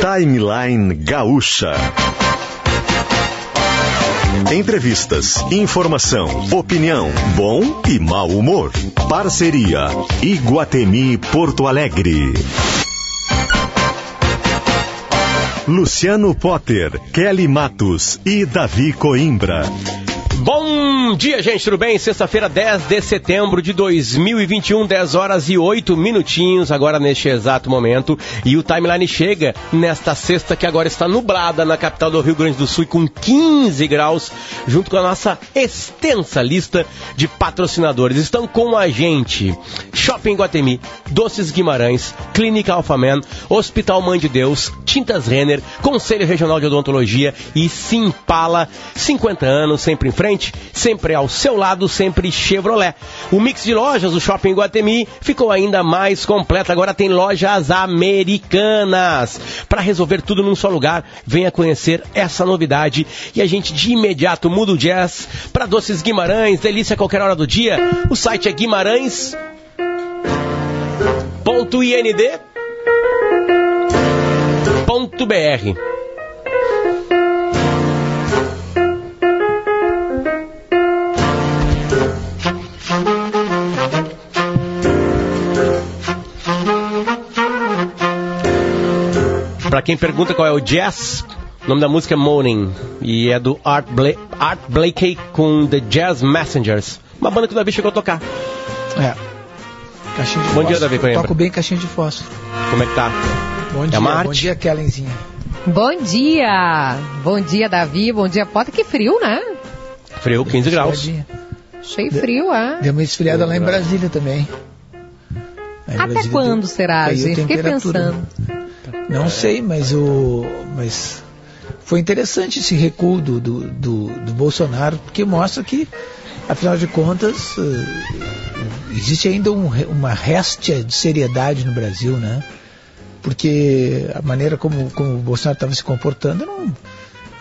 Timeline Gaúcha. Entrevistas, informação, opinião, bom e mau humor. Parceria Iguatemi Porto Alegre. Luciano Potter, Kelly Matos e Davi Coimbra. Bom dia, gente, tudo bem? Sexta-feira, 10 de setembro de 2021, 10 horas e 8 minutinhos, agora neste exato momento. E o timeline chega nesta sexta que agora está nublada na capital do Rio Grande do Sul com 15 graus, junto com a nossa extensa lista de patrocinadores. Estão com a gente Shopping Guatemi, Doces Guimarães, Clínica Alfaman, Hospital Mãe de Deus, Tintas Renner, Conselho Regional de Odontologia e Simpala. 50 anos, sempre em frente frente, sempre ao seu lado, sempre Chevrolet. O mix de lojas do Shopping Guatemi ficou ainda mais completo. Agora tem lojas americanas. Para resolver tudo num só lugar, venha conhecer essa novidade. E a gente de imediato muda o jazz para Doces Guimarães, delícia a qualquer hora do dia. O site é guimarães.ind. .br Para quem pergunta qual é o jazz, o nome da música é Morning e é do Art, Bla Art Blakey com The Jazz Messengers, uma banda que o Davi chegou a tocar. É. Caixinha de Bom fósforo. dia, Davi Coimbra. Toco bem caixinha de fósforo. Como é que tá? Bom É dia, uma bom arte. dia, Kellenzinha. Bom dia! Bom dia, Davi. Bom dia, Potter. Que frio, né? Frio, 15 graus. Esfriadinha. Cheio frio, é? Deu uma esfriada lá em Brasília também. Em Até Brasília quando deu- será, gente? Fiquei pensando. Não sei, mas o. Mas foi interessante esse recuo do, do, do, do Bolsonaro, porque mostra que, afinal de contas, eh, existe ainda um uma réstia de seriedade no Brasil, né? Porque a maneira como, como o Bolsonaro estava se comportando era, um-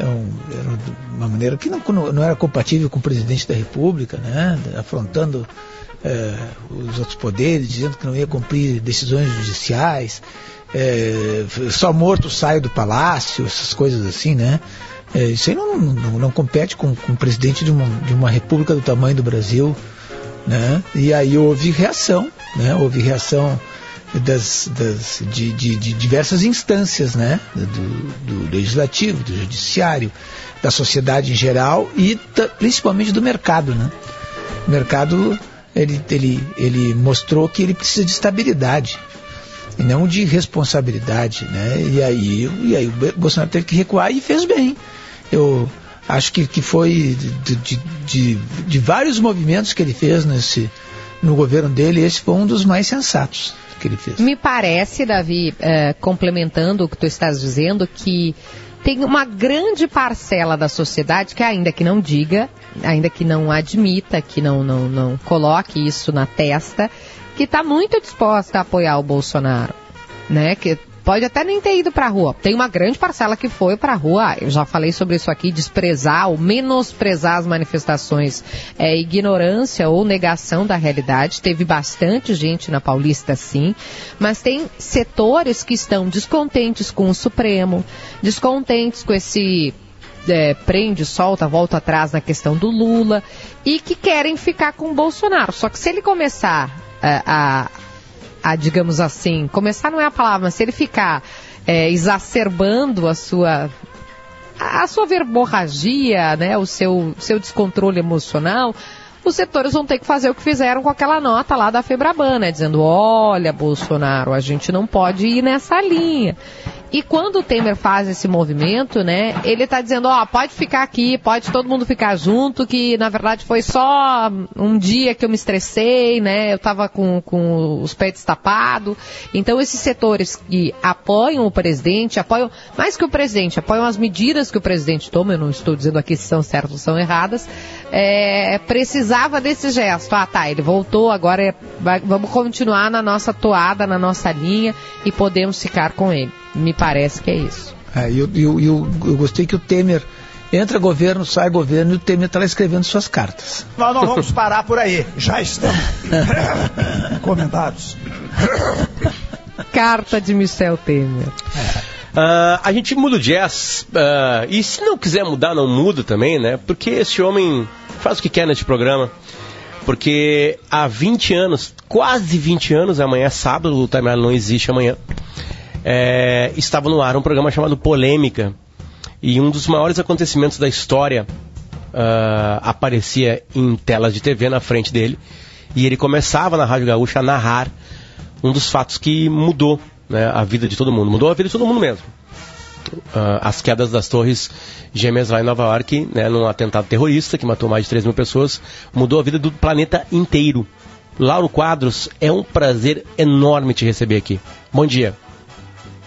um- era uma maneira que não, não era compatível com o presidente da República, né? Afrontando eh, os outros poderes, dizendo que não ia cumprir decisões judiciais é, só morto sai do palácio, essas coisas assim, né? É, isso aí não, não, não compete com, com o presidente de uma, de uma república do tamanho do Brasil, né? E aí houve reação, né? Houve reação das, das, de, de, de diversas instâncias, né? Do, do legislativo, do judiciário, da sociedade em geral e principalmente do mercado, né? O mercado ele, ele, ele mostrou que ele precisa de estabilidade e não de responsabilidade, né? E aí, e aí o Bolsonaro teve que recuar e fez bem. Eu acho que, que foi de, de, de, de vários movimentos que ele fez nesse, no governo dele, esse foi um dos mais sensatos que ele fez. Me parece, Davi, eh, complementando o que tu estás dizendo, que tem uma grande parcela da sociedade que ainda que não diga, ainda que não admita, que não, não, não coloque isso na testa, que está muito disposta a apoiar o Bolsonaro, né? Que pode até nem ter ido para a rua. Tem uma grande parcela que foi para a rua. Eu já falei sobre isso aqui, desprezar ou menosprezar as manifestações é ignorância ou negação da realidade. Teve bastante gente na Paulista, sim, mas tem setores que estão descontentes com o Supremo, descontentes com esse é, prende, solta, volta atrás na questão do Lula e que querem ficar com o Bolsonaro. Só que se ele começar é, a, a, digamos assim, começar não é a palavra, mas se ele ficar é, exacerbando a sua a sua verborragia, né, o seu, seu descontrole emocional, os setores vão ter que fazer o que fizeram com aquela nota lá da Febraban, né, dizendo, olha, Bolsonaro, a gente não pode ir nessa linha. E quando o Temer faz esse movimento, né, ele está dizendo, ó, pode ficar aqui, pode todo mundo ficar junto, que na verdade foi só um dia que eu me estressei, né, eu estava com, com os pés tapados. Então esses setores que apoiam o presidente, apoiam, mais que o presidente, apoiam as medidas que o presidente toma, eu não estou dizendo aqui se são certas ou são erradas, é, precisava desse gesto. Ah, tá, ele voltou, agora é, vai- vamos continuar na nossa toada, na nossa linha e podemos ficar com ele. Me parece que é isso. É, e eu, eu, eu, eu gostei que o Temer entra governo, sai governo e o Temer está lá escrevendo suas cartas. Nós não vamos parar por aí. Já estamos encomendados. Carta de Michel Temer. Uh, a gente muda o jazz, uh, e se não quiser mudar, não muda também, né? Porque esse homem faz o que quer neste programa. Porque há 20 anos, quase 20 anos, amanhã é sábado, o timeline não existe amanhã, é, estava no ar um programa chamado Polêmica. E um dos maiores acontecimentos da história uh, aparecia em telas de TV na frente dele. E ele começava na Rádio Gaúcha a narrar um dos fatos que mudou né, a vida de todo mundo. Mudou a vida de todo mundo mesmo. Uh, as quedas das torres gêmeas lá em Nova York, né, num atentado terrorista que matou mais de 3 mil pessoas, mudou a vida do planeta inteiro. Lauro Quadros, é um prazer enorme te receber aqui. Bom dia.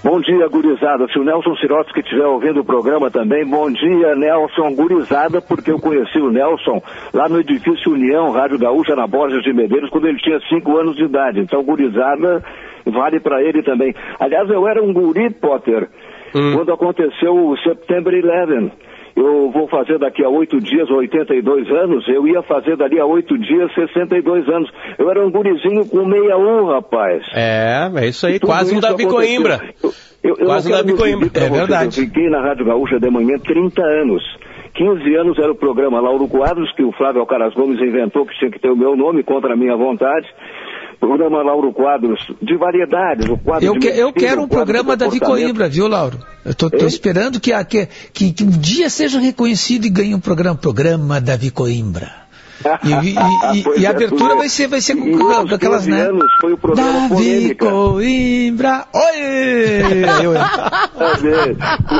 Bom dia, gurizada. Se o Nelson Sirotsky estiver ouvindo o programa também, bom dia, Nelson Gurizada, porque eu conheci o Nelson lá no edifício União, Rádio Gaúcha, na Borges de Medeiros, quando ele tinha 5 anos de idade. Então, gurizada vale para ele também. Aliás, eu era um guri, Potter, hum. quando aconteceu o September 11 eu vou fazer daqui a oito dias 82 anos, eu ia fazer dali a oito dias 62 anos. Eu era um gurizinho com 61, rapaz. É, é isso aí, quase um Davi Coimbra. Eu, eu, quase um Davi Coimbra, é verdade. Eu fiquei na Rádio Gaúcha de manhã 30 anos. 15 anos era o programa Lauro Quadros, que o Flávio Alcaraz Gomes inventou, que tinha que ter o meu nome contra a minha vontade programa Lauro Quadros de variedades. O quadro eu, que, eu quero um programa Davi Coimbra, viu, Lauro? Eu estou esperando que, que, que, que, um dia seja reconhecido e ganhe um programa, programa Davi Coimbra. E, e, e, e a é, abertura vai ser, vai ser com, com aquelas, né? Anos foi o programa Davi polêmica. Coimbra, oi!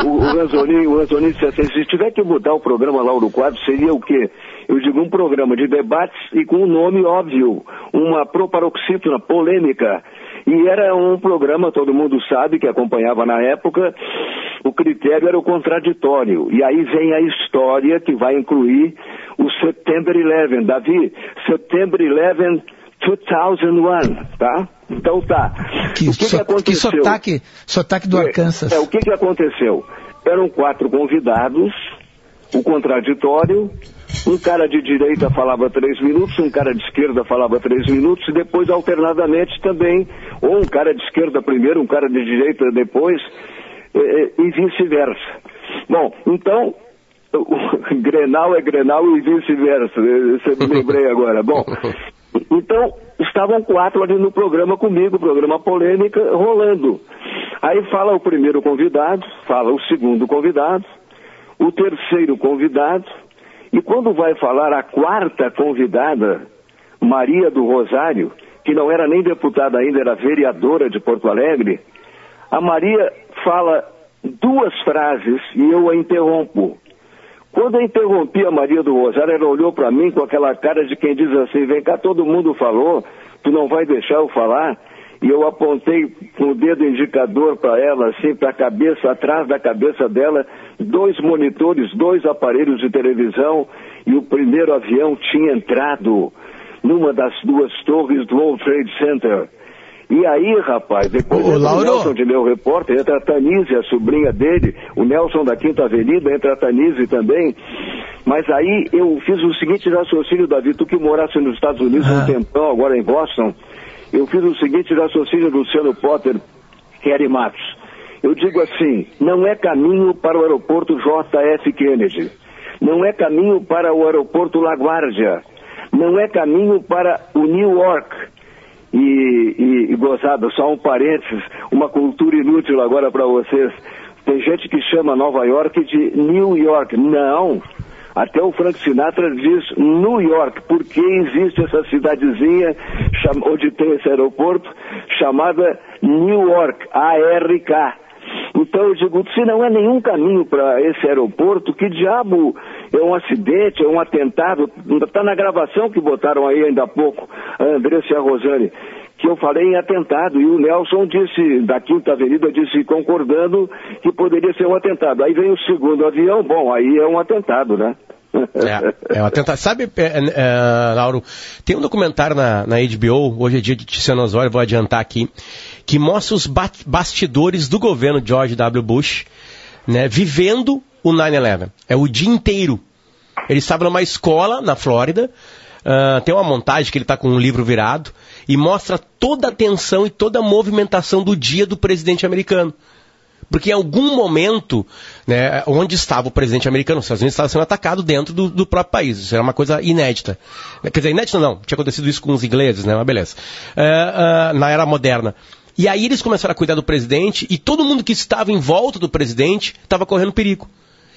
o, o Ranzolini, o Ranzolini disse assim, se tiver que mudar o programa Lauro Quadros, seria o quê? eu digo um programa de debates e com um nome óbvio, uma proparoxítona polêmica. E era um programa, todo mundo sabe, que acompanhava na época, o critério era o contraditório. E aí vem a história que vai incluir o September 11. Davi, September 11 2001, tá? Então tá. Que, o que, so, que aconteceu? Que sotaque, sotaque do é, Arkansas. É, o que, que aconteceu? Eram quatro convidados, o contraditório, um cara de direita falava três minutos, um cara de esquerda falava três minutos, e depois alternadamente também, ou um cara de esquerda primeiro, um cara de direita depois, e, vice-versa. Bom, então, Grenal é Grenal e vice-versa, você me lembrei agora. Bom, então, estavam quatro ali no programa comigo, programa polêmica, rolando. Aí fala o primeiro convidado, fala o segundo convidado, o terceiro convidado, e quando vai falar a quarta convidada, Maria do Rosário, que não era nem deputada ainda, era vereadora de Porto Alegre, a Maria fala duas frases e eu a interrompo. Quando eu interrompi a Maria do Rosário, ela olhou para mim com aquela cara de quem diz assim: vem cá, todo mundo falou, tu não vai deixar eu falar? E eu apontei com o dedo indicador para ela, assim, para a cabeça, atrás da cabeça dela, dois monitores, dois aparelhos de televisão, e o primeiro avião tinha entrado numa das duas torres do World Trade Center. E aí, rapaz, depois o Nelson de meu repórter, entra a Tanise, a sobrinha dele, o Nelson da Quinta Avenida, entra a Tanise também. Mas aí eu fiz o seguinte raciocínio, Davi, tu que morasse nos Estados Unidos ah. um tempão, agora em Boston, eu fiz o seguinte raciocínio, Luciano Potter, Kerry Matos. Eu digo assim, não é caminho para o aeroporto JF Kennedy, não é caminho para o aeroporto LaGuardia, não é caminho para o New York. E, e, e gozada, só um parênteses, uma cultura inútil agora para vocês. Tem gente que chama Nova York de New York. Não, até o Frank Sinatra diz New York, porque existe essa cidadezinha onde tem esse aeroporto chamada New York, A-R-K. Então eu digo, se não é nenhum caminho para esse aeroporto, que diabo é um acidente, é um atentado? Está na gravação que botaram aí ainda há pouco, a Andressa e a Rosane, que eu falei em atentado. E o Nelson disse, da Quinta Avenida, disse concordando que poderia ser um atentado. Aí vem o segundo avião, bom, aí é um atentado, né? É, é um atentado. Sabe, é, é, Lauro, tem um documentário na, na HBO, hoje é dia de Tiziano Osório, vou adiantar aqui, que mostra os bastidores do governo George W. Bush, né, vivendo o 9-11. É o dia inteiro. Ele estava numa escola na Flórida, uh, tem uma montagem que ele está com um livro virado, e mostra toda a tensão e toda a movimentação do dia do presidente americano. Porque em algum momento, né, onde estava o presidente americano, os Estados Unidos estava sendo atacado dentro do, do, próprio país. Isso era uma coisa inédita. Quer dizer, inédita não, tinha acontecido isso com os ingleses, né, mas beleza. Uh, uh, na era moderna. E aí eles começaram a cuidar do presidente e todo mundo que estava em volta do presidente estava correndo perigo.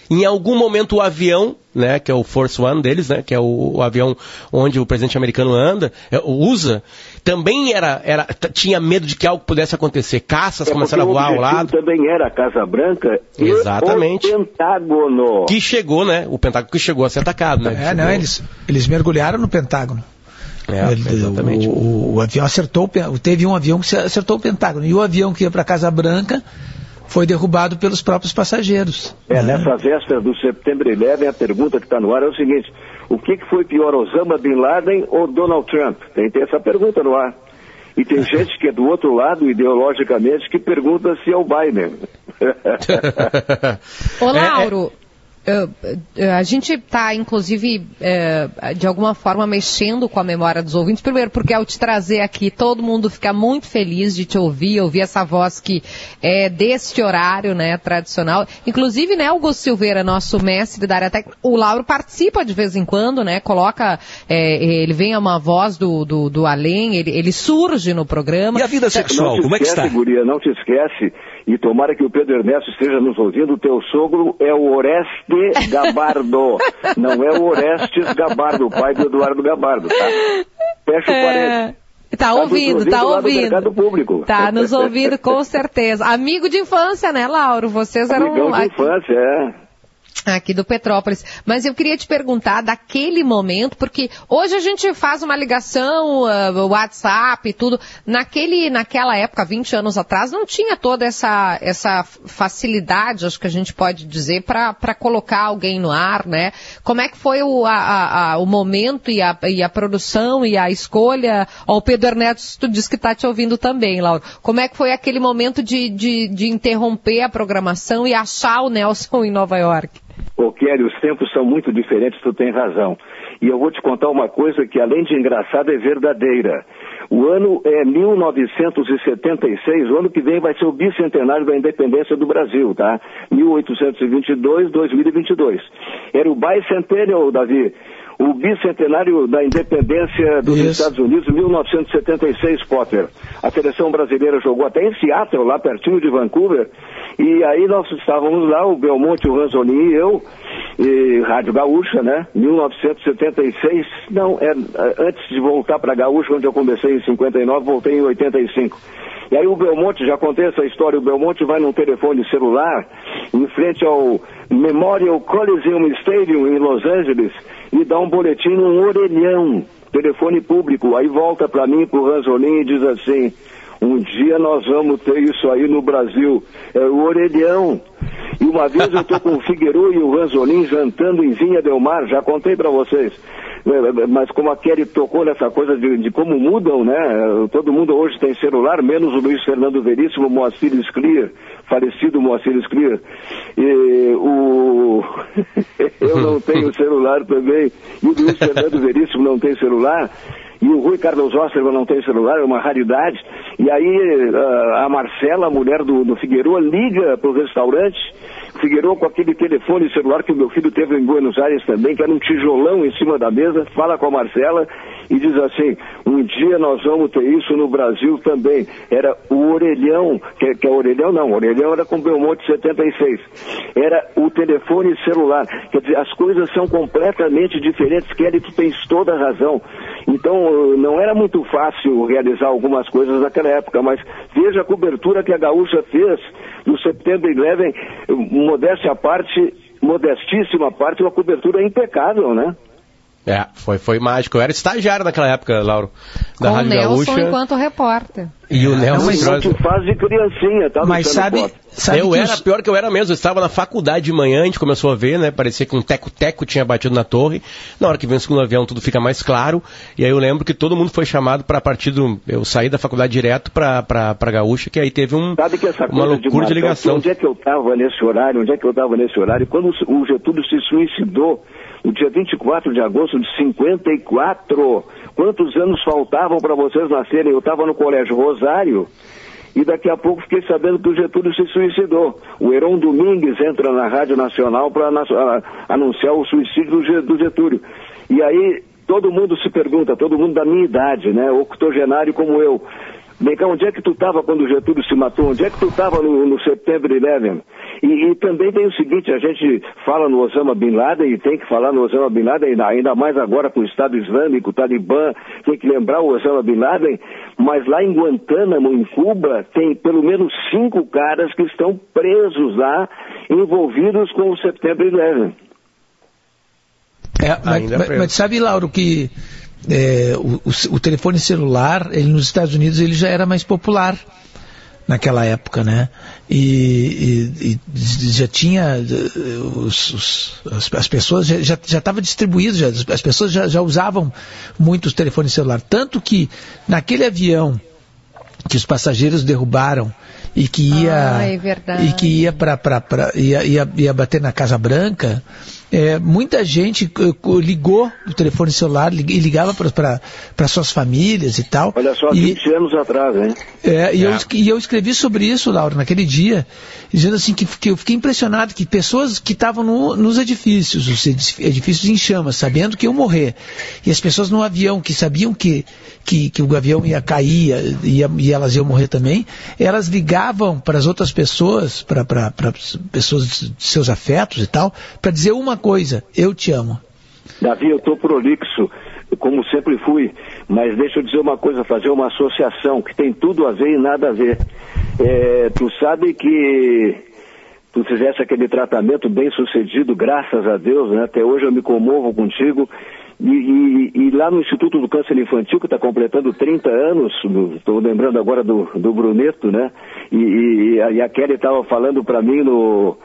Em algum momento o avião, né, que é o Force One deles, né, que é o, o avião onde o presidente americano anda, é, usa, também era, era, tinha medo de que algo pudesse acontecer. Caças é começaram a voar ao lado. também era a Casa Branca Exatamente. e o Pentágono. Que chegou, né? O Pentágono que chegou a ser atacado, né? É, não, eles, eles mergulharam no Pentágono. É, exatamente. O, o, o, avião acertou, teve um avião que acertou o Pentágono. E o avião que ia para a Casa Branca foi derrubado pelos próprios passageiros. É, né? nessa véspera do Setembro 11, a pergunta que está no ar é o seguinte: o que, que foi pior, Osama Bin Laden ou Donald Trump? Tem, tem essa pergunta no ar. E tem gente que é do outro lado, ideologicamente, que pergunta se é o Biden. Ô, Lauro, é, é... Uh, a gente está, inclusive, uh, de alguma forma mexendo com a memória dos ouvintes. Primeiro, porque ao te trazer aqui, todo mundo fica muito feliz de te ouvir, ouvir essa voz que é deste horário, né, tradicional. Inclusive, né, Augusto Silveira, nosso mestre da área técnica, o Lauro participa de vez em quando, né, coloca, é, ele vem a uma voz do, do, do além, ele, ele surge no programa. E a vida sexual, como é que está? Guria, não te esquece e tomara que o Pedro Ernesto esteja nos ouvindo, o teu sogro é o Oreste Gabardo. não é o Orestes Gabardo, o pai do Eduardo Gabardo, tá? Fecha o é... parênteses. Tá, tá ouvindo, tá ouvindo. Público. Tá nos ouvindo com certeza. Amigo de infância, né, Lauro? Vocês eram. Amigão de infância, é aqui do Petrópolis. Mas eu queria te perguntar daquele momento, porque hoje a gente faz uma ligação, uh, WhatsApp e tudo. Naquele, naquela época, 20 anos atrás, não tinha toda essa, essa facilidade, acho que a gente pode dizer, para colocar alguém no ar, né? Como é que foi o, a, a, o momento e a, e a produção e a escolha? Ó, o Pedro Ernesto disse que está te ouvindo também, Laura. Como é que foi aquele momento de, de, de interromper a programação e achar o Nelson em Nova York? Ô Kelly, os tempos são muito diferentes, tu tem razão. E eu vou te contar uma coisa que, além de engraçada, é verdadeira. O ano é 1976, o ano que vem vai ser o bicentenário da independência do Brasil, tá? 1822, 2022. Era o bicentennial, Davi o bicentenário da independência dos Isso. Estados Unidos, 1976, Potter. A seleção brasileira jogou até em Seattle, lá pertinho de Vancouver, e aí nós estávamos lá, o Belmonte, o Ranzolin e eu, e Rádio Gaúcha, né? 1976, não, é, é antes de voltar para Gaúcha, onde eu comecei em 59, voltei em 85. E aí o Belmonte, já contei essa história, o Belmonte vai num telefone celular em frente ao Memorial Coliseum Stadium em Los Angeles e dá um boletim num orelhão, telefone público. Aí volta para mim, pro Ranzolin e diz assim, um dia nós vamos ter isso aí no Brasil. É o orelhão. E uma vez eu estou com o Figueiredo e o Ranzolin jantando em Vinha Del Mar, já contei para vocês. É, mas como a Kelly tocou nessa coisa de, de, como mudam, né? Todo mundo hoje tem celular, menos o Luiz Fernando Veríssimo, Moacir Sclier, falecido Moacir Sclier. E o... eu não tenho celular também, e o Luiz Fernando Veríssimo não tem celular. E o Rui Carlos Osterman não tem celular, é uma raridade. E aí a Marcela, a mulher do, do Figueiredo, liga para o restaurante Figueiredo com aquele telefone celular que o meu filho teve em Buenos Aires também, que era um tijolão em cima da mesa, fala com a Marcela e diz assim, um dia nós vamos ter isso no Brasil também. Era o orelhão, que, que é orelhão não, orelhão era com Belmonte 76. Era o telefone celular. Quer dizer, as coisas são completamente diferentes, Kelly, tu tens toda a razão. Então, não era muito fácil realizar algumas coisas naquela época, mas veja a cobertura que a Gaúcha fez no Setembro 11, modéstia à parte, modestíssima parte, uma cobertura impecável, né? É, foi, foi mágico. Eu era estagiário naquela época, Lauro, da Com Rádio o Nelson Gaúcha. enquanto repórter. E o Nelson... Não, mas tu faz de criancinha, tá? Mas sabe, sabe Eu era, os... pior que eu era mesmo, eu estava na faculdade de manhã, a gente começou a ver, né, parecia que um teco-teco tinha batido na torre. Na hora que vem o segundo avião, tudo fica mais claro. E aí eu lembro que todo mundo foi chamado para partir do... Eu saí da faculdade direto para para Gaúcha, que aí teve um, uma loucura de, de ligação. Onde é que eu estava nesse horário? Onde é que eu estava nesse horário? Quando o Getúlio se suicidou, no dia 24 de agosto de 54. Quantos anos faltavam para vocês nascerem? Eu estava no Colégio Rosário e daqui a pouco fiquei sabendo que o Getúlio se suicidou. O Heron Domingues entra na Rádio Nacional para anunciar o suicídio do Getúlio. E aí todo mundo se pergunta, todo mundo da minha idade, né, octogenário como eu, Cá, onde é que tu estava quando o Getúlio se matou? Onde é que tu estava no, no Setembro 11? E, e, também tem o seguinte, a gente fala no Osama Bin Laden e tem que falar no Osama Bin Laden, ainda mais agora com o Estado Islâmico, o Talibã, tem que lembrar o Osama Bin Laden, mas lá em Guantánamo, em Cuba, tem pelo menos cinco caras que estão presos lá, envolvidos com o Setembro 11. É, mas, mas, mas sabe, Lauro, que é, o, o, o, telefone celular, ele nos Estados Unidos ele já era mais popular naquela época, né? E, e, e já tinha os, os, as, as, pessoas já já estava distribuído, já, as pessoas já, já usavam muito os telefones celular, tanto que naquele avião que os passageiros derrubaram e que ia ah, é e que ia para ia, ia, ia bater na Casa Branca é, muita gente uh, ligou o telefone celular e ligava para suas famílias e tal. Olha só, e, 20 anos atrás, hein? É, e, é. Eu, e eu escrevi sobre isso, Laura, naquele dia, dizendo assim que, que eu fiquei impressionado que pessoas que estavam no, nos edifícios, os edifícios em chamas, sabendo que iam morrer, e as pessoas no avião que sabiam que, que, que o avião ia cair ia, e elas iam morrer também, elas ligavam para as outras pessoas, para pessoas de seus afetos e tal, para dizer uma coisa, eu te amo. Davi, eu estou prolixo, como sempre fui, mas deixa eu dizer uma coisa, fazer uma associação que tem tudo a ver e nada a ver. É, tu sabe que tu fizesse aquele tratamento bem sucedido, graças a Deus, né? até hoje eu me comovo contigo. E, e, e lá no Instituto do Câncer Infantil, que está completando 30 anos, estou lembrando agora do, do Bruneto, né? E, e a Kelly estava falando para mim no,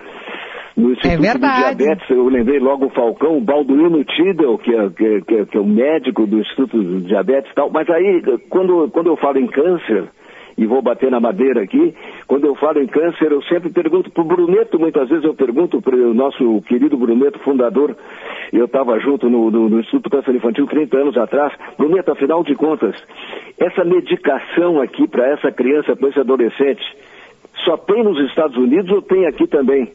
no Instituto é verdade. de Diabetes, eu lembrei logo o Falcão, o Balduino Tidel, que é, que, que, que é o médico do Instituto de Diabetes e tal. Mas aí, quando, quando eu falo em câncer, e vou bater na madeira aqui, quando eu falo em câncer, eu sempre pergunto para o Bruneto, muitas vezes eu pergunto para o nosso querido Bruneto, fundador, eu estava junto no, no, no Instituto Câncer Infantil 30 anos atrás, Bruneto, afinal de contas, essa medicação aqui para essa criança, para esse adolescente, só tem nos Estados Unidos ou tem aqui também?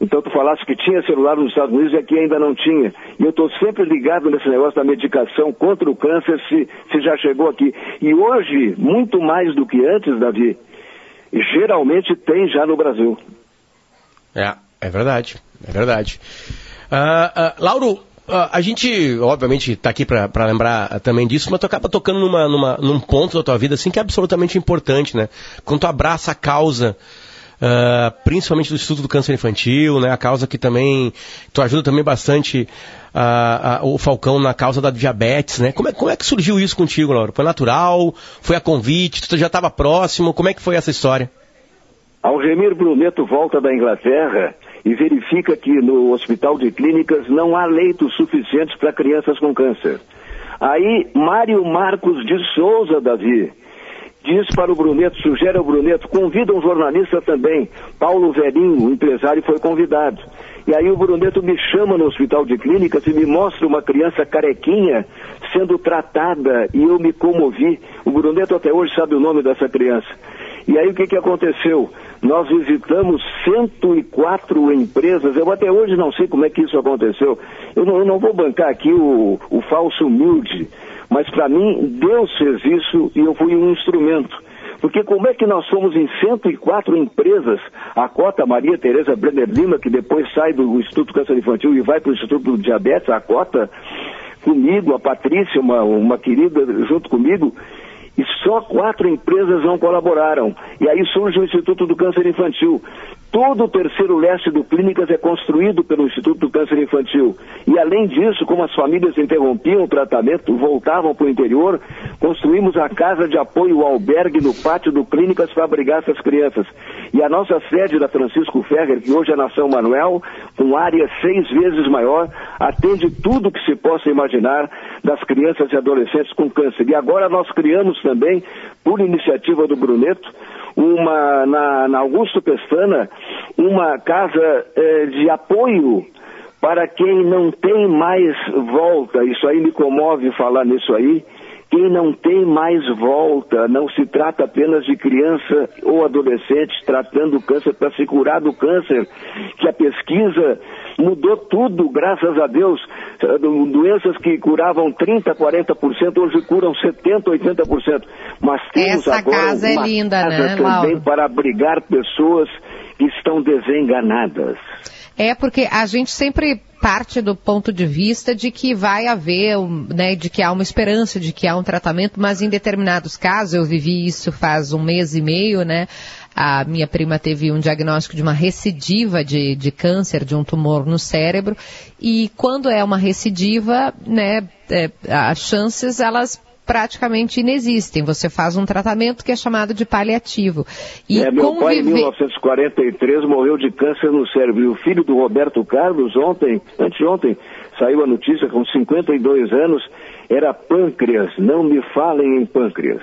Então tu falasse que tinha celular nos Estados Unidos e aqui ainda não tinha. E eu estou sempre ligado nesse negócio da medicação contra o câncer se, se já chegou aqui. E hoje, muito mais do que antes, Davi, geralmente tem já no Brasil. É, é verdade, é verdade. Uh, uh, Lauro, uh, a gente, obviamente, está aqui para lembrar também disso, mas tu acaba tocando numa, numa, num ponto da tua vida assim que é absolutamente importante, né? Quando tu abraça a causa uh, principalmente do Instituto do Câncer Infantil, né? A causa que também, tu ajuda também bastante o Falcão na causa da diabetes, né? Como é, como é que surgiu isso contigo, Laura? Foi natural? Foi a convite? Tu já estava próximo? Como é que foi essa história? Algemir Bruneto volta da Inglaterra e verifica que no Hospital de Clínicas não há leitos suficientes para crianças com câncer. Aí, Mário Marcos de Souza, Davi, diz para o Bruneto, sugere ao Bruneto, convida um jornalista também, Paulo Verinho, o empresário, foi convidado. E aí o Bruneto me chama no hospital de clínicas e me mostra uma criança carequinha sendo tratada e eu me comovi. O Bruneto até hoje sabe o nome dessa criança. E aí o que, que aconteceu? Nós visitamos 104 empresas, eu até hoje não sei como é que isso aconteceu. Eu não, eu não vou bancar aqui o, o falso humilde, mas para mim, Deus fez isso e eu fui um instrumento. Porque como é que nós fomos em 104 empresas, a cota Maria Tereza Brenner Lima, que depois sai do Instituto Câncer Infantil e vai para o Instituto do Diabetes, a cota, comigo, a Patrícia, uma, uma querida, junto comigo, e só quatro empresas não colaboraram. E aí surge o Instituto do Câncer Infantil. Todo o terceiro leste do Clínicas é construído pelo Instituto do Câncer Infantil. E além disso, como as famílias interrompiam o tratamento, voltavam para o interior, construímos a casa de apoio albergue no pátio do Clínicas para abrigar essas crianças. E a nossa sede da Francisco Ferrer, que hoje é na São Manuel, com área seis vezes maior, atende tudo que se possa imaginar das crianças e adolescentes com câncer. E agora nós criamos também, por iniciativa do Bruneto, uma, na, na Augusto Pestana, uma casa eh, de apoio para quem não tem mais volta. Isso aí me comove falar nisso aí, e não tem mais volta. Não se trata apenas de criança ou adolescente tratando câncer para se curar do câncer, que a pesquisa mudou tudo, graças a Deus. Doenças que curavam 30%, 40%, hoje curam 70%, 80%. Mas temos Essa agora casa é uma linda, casa né, também para abrigar pessoas que estão desenganadas. É porque a gente sempre parte do ponto de vista de que vai haver, né, de que há uma esperança, de que há um tratamento, mas em determinados casos, eu vivi isso faz um mês e meio, né, a minha prima teve um diagnóstico de uma recidiva de, de câncer, de um tumor no cérebro, e quando é uma recidiva, né, é, as chances, elas praticamente inexistem. Você faz um tratamento que é chamado de paliativo. E É, meu pai, em conviver- 1943, morreu de câncer no cérebro. E o filho do Roberto Carlos, ontem, anteontem, saiu a notícia com 52 anos, era pâncreas. Não me falem em pâncreas.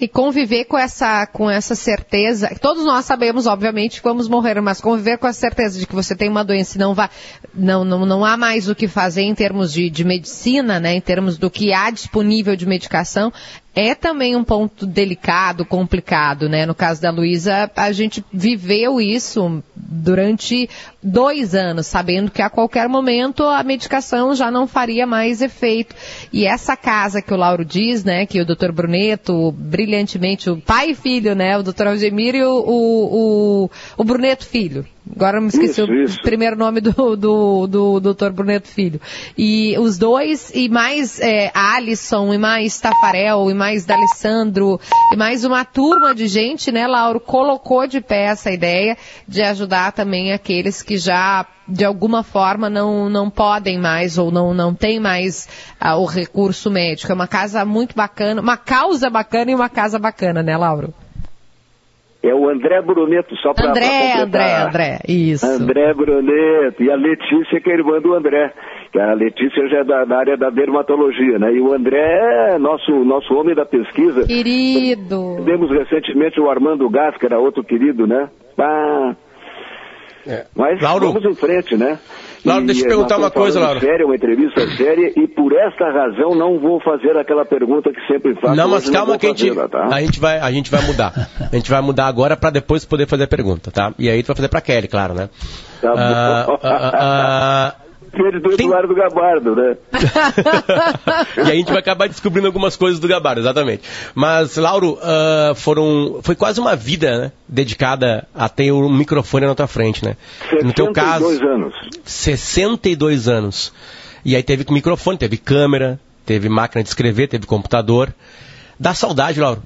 E conviver com essa, com essa certeza, todos nós sabemos, obviamente, que vamos morrer, mas conviver com a certeza de que você tem uma doença e não vai, não, não, não há mais o que fazer em termos de, de medicina, né, em termos do que há disponível de medicação, é também um ponto delicado, complicado, né? No caso da Luísa, a gente viveu isso durante dois anos, sabendo que a qualquer momento a medicação já não faria mais efeito. E essa casa que o Lauro diz, né, que o Dr. Bruneto, brilhantemente, o pai e filho, né, o Dr. Algemir e o, o, o, o Bruneto filho. Agora eu me esqueci Isso, o isso. primeiro nome do, do, do Dr. Bruneto Filho. E os dois, e mais é, Alisson, e mais Tafarel, e mais D'Alessandro, e mais uma turma de gente, né, Lauro, colocou de pé essa ideia de ajudar também aqueles que já, de alguma forma, não, não podem mais, ou não, não tem mais ah, o recurso médico. É uma casa muito bacana, uma causa bacana e uma casa bacana, né, Lauro? É o André Bruneto, só para André, André, André, isso. André Bruneto. E a Letícia, que é irmã do André. Que a Letícia já é da, da área da dermatologia, né? E o André é nosso, nosso homem da pesquisa. Querido. Tivemos recentemente o Armando Gas, que era outro querido, né? Ah, É. mas Lauro. vamos em frente, né? Lauro, deixa eu perguntar uma coisa, Lauro. Séria, uma entrevista séria, e por esta razão não vou fazer aquela pergunta que sempre faço. Não, mas calma vou que a gente, fazê-la, tá? a gente vai, a gente vai mudar. A gente vai mudar agora para depois poder fazer a pergunta, tá? E aí tu vai fazer para Kelly, claro, né? Tá Ah, bom. ah, ah, Filho do Tem- Eduardo Gabardo, né? e a gente vai acabar descobrindo algumas coisas do Gabardo, exatamente. Mas, Lauro, ah, foram, foi quase uma vida né, dedicada a ter um microfone na tua frente, né? No teu caso, 62 anos. 62 anos. E aí teve microfone, teve câmera, teve máquina de escrever, teve computador. Dá saudade, Lauro.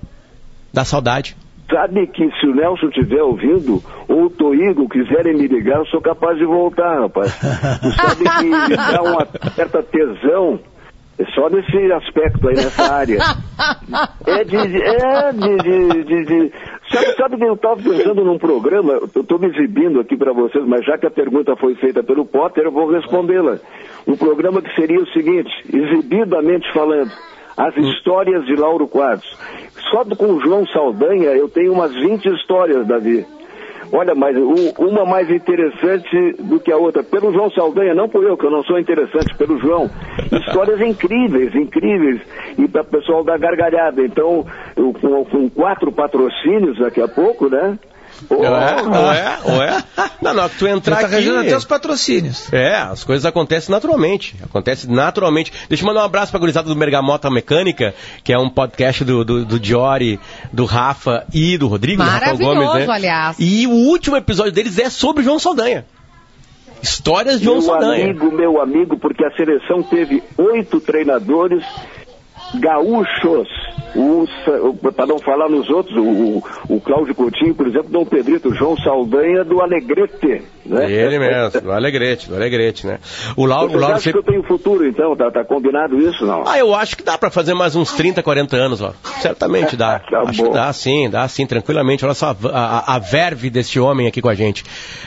Dá saudade. Sabe que se o Nelson estiver ouvindo, ou o Toigo quiserem me ligar, eu sou capaz de voltar, rapaz. Sabe que me dá uma certa tesão, é só nesse aspecto aí, nessa área. É de. É de. de, de, de- Sabe, sabe que eu estava pensando num programa, eu estou me exibindo aqui para vocês, mas já que a pergunta foi feita pelo Potter, eu vou respondê-la. Um programa que seria o seguinte, exibidamente falando, as histórias de Lauro Quadros. Só com o João Saldanha eu tenho umas 20 histórias, Davi. Olha, mas uma mais interessante do que a outra. Pelo João Saldanha, não por eu, que eu não sou interessante, pelo João. Histórias incríveis, incríveis. E para o pessoal da gargalhada. Então, eu, com, com quatro patrocínios daqui a pouco, né? Pô, Ué, ué, ué. Não, não, que tu entrar tá aqui... até os patrocínios. É, as coisas acontecem naturalmente. Acontece naturalmente. Deixa eu mandar um abraço pra gurizada do Mergamota Mecânica, que é um podcast do, do, do Diori, do Rafa e do Rodrigo, do Rafael Maravilhoso, Gomes, né? aliás. E o último episódio deles é sobre João Saldanha. Histórias de João meu Saldanha. amigo, meu amigo, porque a seleção teve oito treinadores gaúchos. Para não falar nos outros, o, o, o Cláudio Coutinho, por exemplo, Dom Pedrito, João Saldanha do Alegrete. Né? Ele mesmo, do Alegrete, do Alegrete, né? O Lauro, o Lauro acham sempre... que eu tenho futuro, então? Tá, tá combinado isso, não? Ah, eu acho que dá pra fazer mais uns 30, 40 anos, ó. Certamente dá. Tá acho bom. que dá sim, dá sim, tranquilamente. Olha só a, a, a verve desse homem aqui com a gente.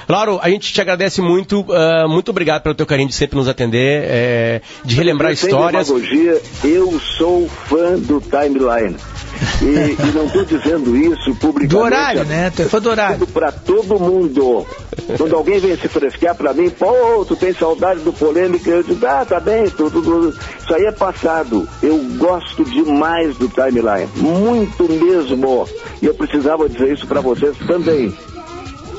Lauro, a gente te agradece muito, ah, muito obrigado pelo teu carinho de sempre nos atender, eh, de relembrar histórias. eu sou fã do Timeline. E, e não estou dizendo isso publicamente. Do horário, né? Tu é fã do horário. Para todo mundo. Quando alguém vem se fresquear para mim, pô, tu tem saudade do polêmica, eu digo, ah, tá bem, tudo, tudo. Isso aí é passado. Eu gosto demais do timeline. Muito mesmo. E eu precisava dizer isso para vocês também.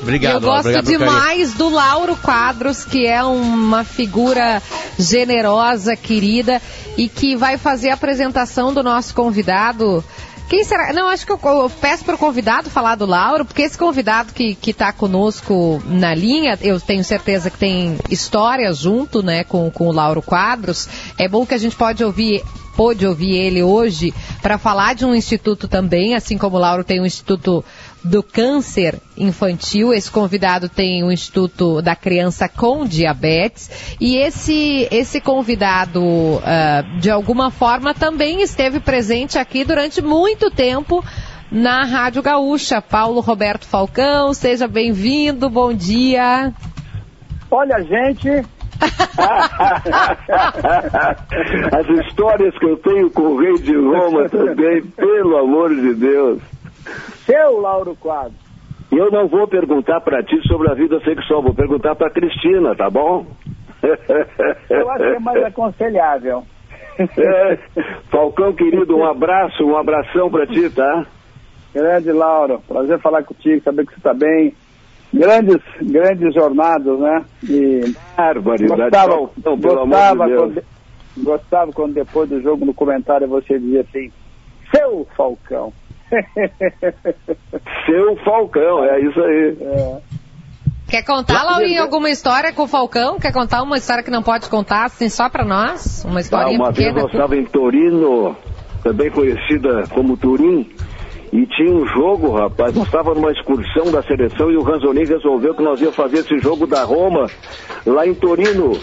Obrigado, eu gosto obrigado demais do Lauro Quadros, que é uma figura generosa, querida, e que vai fazer a apresentação do nosso convidado. Quem será? Não, acho que eu, eu peço para o convidado falar do Lauro, porque esse convidado que está conosco na linha, eu tenho certeza que tem história junto né, com, com o Lauro Quadros. É bom que a gente pode ouvir pôde ouvir ele hoje para falar de um instituto também, assim como o Lauro tem um instituto do câncer infantil. Esse convidado tem o Instituto da Criança com Diabetes. E esse, esse convidado, uh, de alguma forma, também esteve presente aqui durante muito tempo na Rádio Gaúcha. Paulo Roberto Falcão, seja bem-vindo, bom dia. Olha, gente, As histórias que eu tenho com o rei de Roma também, pelo amor de Deus. Seu Lauro Quadros. E eu não vou perguntar para ti sobre a vida sexual, vou perguntar para Cristina, tá bom? Eu acho que é mais aconselhável. É. Falcão querido, um abraço, um abração para ti, tá? Grande Lauro, prazer falar contigo, saber que você está bem. Grandes, grandes jornadas, né? E Barbaridade. gostava, Falcão, pelo amor gostava, de Deus. quando, gostava quando depois do jogo no comentário você dizia assim, seu Falcão. Seu Falcão, é isso aí. É. Quer contar, Laurinho, alguma história com o Falcão? Quer contar uma história que não pode contar, assim, só para nós? Uma Ah, historinha uma vez pequena? nós estava em Torino, também conhecida como Turim, e tinha um jogo, rapaz. Nós estava numa excursão da seleção e o Ranzolin resolveu que nós ia fazer esse jogo da Roma lá em Torino.